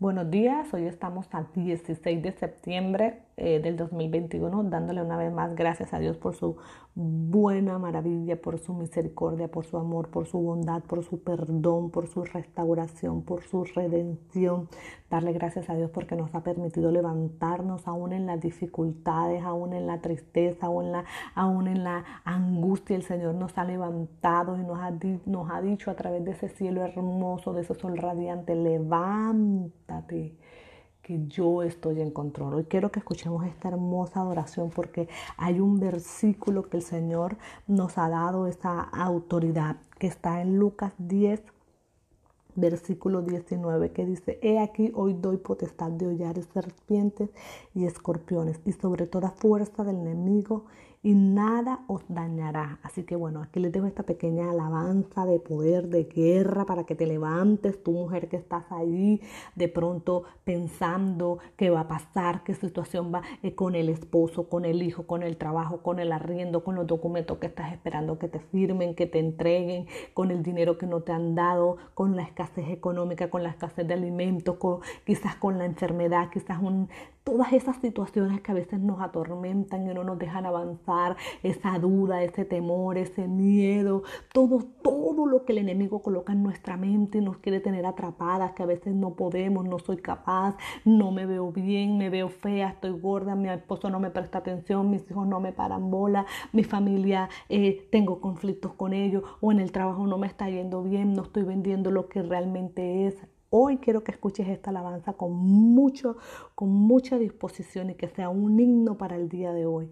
Buenos días, hoy estamos al 16 de septiembre eh, del 2021, dándole una vez más gracias a Dios por su buena maravilla, por su misericordia, por su amor, por su bondad, por su perdón, por su restauración, por su redención. Darle gracias a Dios porque nos ha permitido levantarnos aún en las dificultades, aún en la tristeza, aún en la, aún en la angustia. El Señor nos ha levantado y nos ha, nos ha dicho a través de ese cielo hermoso, de ese sol radiante, levanta que yo estoy en control. Hoy quiero que escuchemos esta hermosa adoración porque hay un versículo que el Señor nos ha dado esa autoridad que está en Lucas 10, versículo 19 que dice, he aquí hoy doy potestad de hollar serpientes y escorpiones y sobre toda fuerza del enemigo y nada os dañará. Así que bueno, aquí les dejo esta pequeña alabanza de poder, de guerra, para que te levantes, tu mujer que estás ahí, de pronto pensando qué va a pasar, qué situación va eh, con el esposo, con el hijo, con el trabajo, con el arriendo, con los documentos que estás esperando que te firmen, que te entreguen, con el dinero que no te han dado, con la escasez económica, con la escasez de alimentos, quizás con la enfermedad, quizás un, todas esas situaciones que a veces nos atormentan y no nos dejan avanzar, esa duda, ese temor, ese miedo, todo, todo lo que el enemigo coloca en nuestra mente y nos quiere tener atrapadas, que a veces no podemos, no soy capaz, no me veo bien, me veo fea, estoy gorda, mi esposo no me presta atención, mis hijos no me paran bola, mi familia eh, tengo conflictos con ellos o en el trabajo no me está yendo bien, no estoy vendiendo lo que realmente es Hoy quiero que escuches esta alabanza con mucho, con mucha disposición y que sea un himno para el día de hoy.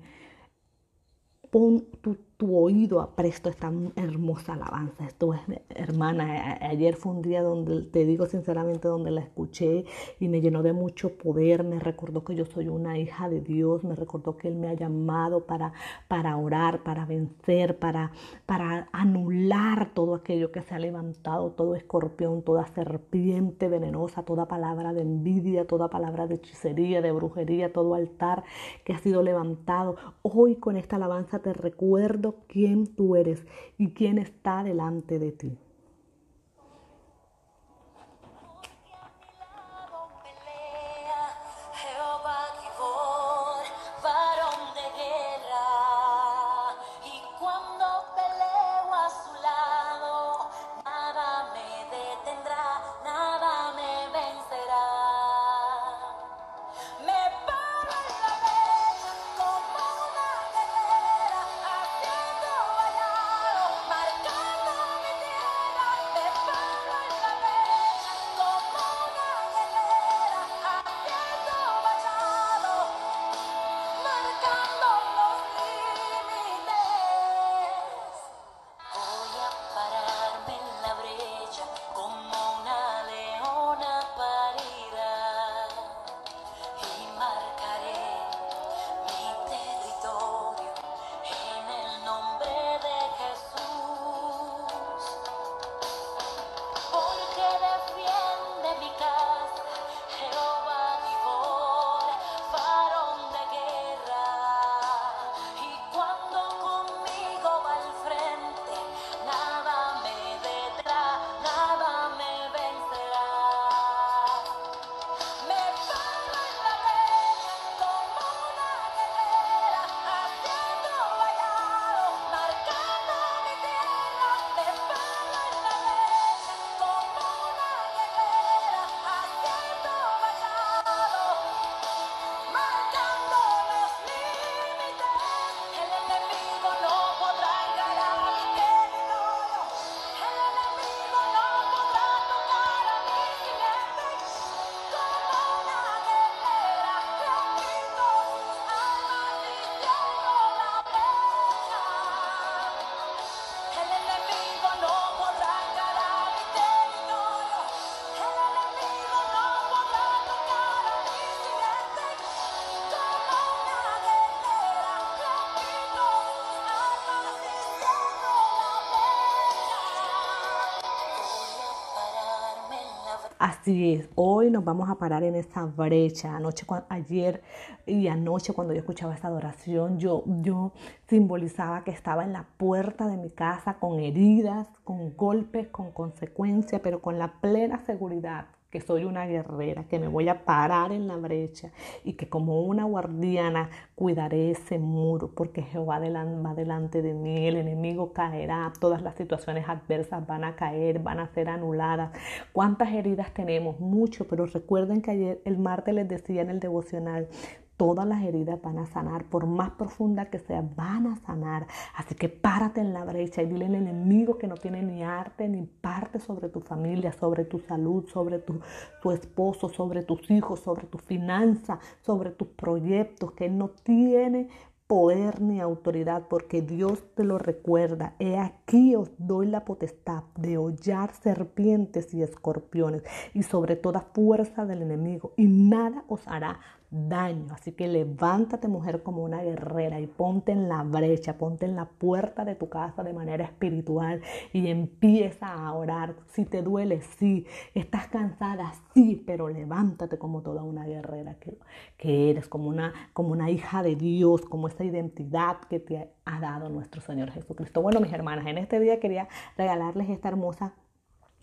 ponto tu oído apresto esta hermosa alabanza. Esto es, hermana, ayer fue un día donde, te digo sinceramente, donde la escuché y me llenó de mucho poder, me recordó que yo soy una hija de Dios, me recordó que Él me ha llamado para, para orar, para vencer, para, para anular todo aquello que se ha levantado, todo escorpión, toda serpiente venenosa, toda palabra de envidia, toda palabra de hechicería, de brujería, todo altar que ha sido levantado. Hoy con esta alabanza te recuerdo quién tú eres y quién está delante de ti. Así es, hoy nos vamos a parar en esa brecha. Anoche, ayer y anoche cuando yo escuchaba esta adoración, yo, yo simbolizaba que estaba en la puerta de mi casa con heridas, con golpes, con consecuencias, pero con la plena seguridad que soy una guerrera, que me voy a parar en la brecha y que como una guardiana cuidaré ese muro porque Jehová va delante de mí, el enemigo caerá, todas las situaciones adversas van a caer, van a ser anuladas. ¿Cuántas heridas tenemos? Mucho, pero recuerden que ayer el martes les decía en el devocional, Todas las heridas van a sanar, por más profunda que sea, van a sanar. Así que párate en la brecha y dile al enemigo que no tiene ni arte ni parte sobre tu familia, sobre tu salud, sobre tu, tu esposo, sobre tus hijos, sobre tu finanza, sobre tus proyectos, que no tiene poder ni autoridad, porque Dios te lo recuerda. He aquí os doy la potestad de hollar serpientes y escorpiones y sobre toda fuerza del enemigo, y nada os hará daño. Así que levántate mujer como una guerrera y ponte en la brecha, ponte en la puerta de tu casa de manera espiritual y empieza a orar. Si te duele, sí. Estás cansada, sí, pero levántate como toda una guerrera que, que eres, como una, como una hija de Dios, como esa identidad que te ha dado nuestro Señor Jesucristo. Bueno, mis hermanas, en este día quería regalarles esta hermosa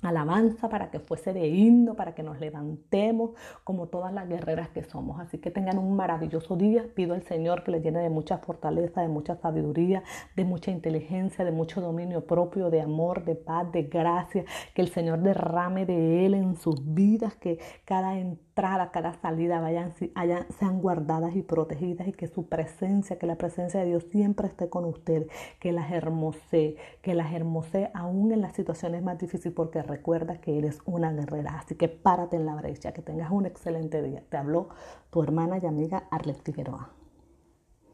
alabanza, para que fuese de himno, para que nos levantemos como todas las guerreras que somos. Así que tengan un maravilloso día. Pido al Señor que les llene de mucha fortaleza, de mucha sabiduría, de mucha inteligencia, de mucho dominio propio, de amor, de paz, de gracia. Que el Señor derrame de Él en sus vidas, que cada entrada, cada salida vayan, sean guardadas y protegidas y que su presencia, que la presencia de Dios siempre esté con usted, que las hermosee, que las hermosee aún en las situaciones más difíciles, porque recuerda que eres una guerrera. Así que párate en la brecha, que tengas un excelente día. Te habló tu hermana y amiga Arlet Figueroa.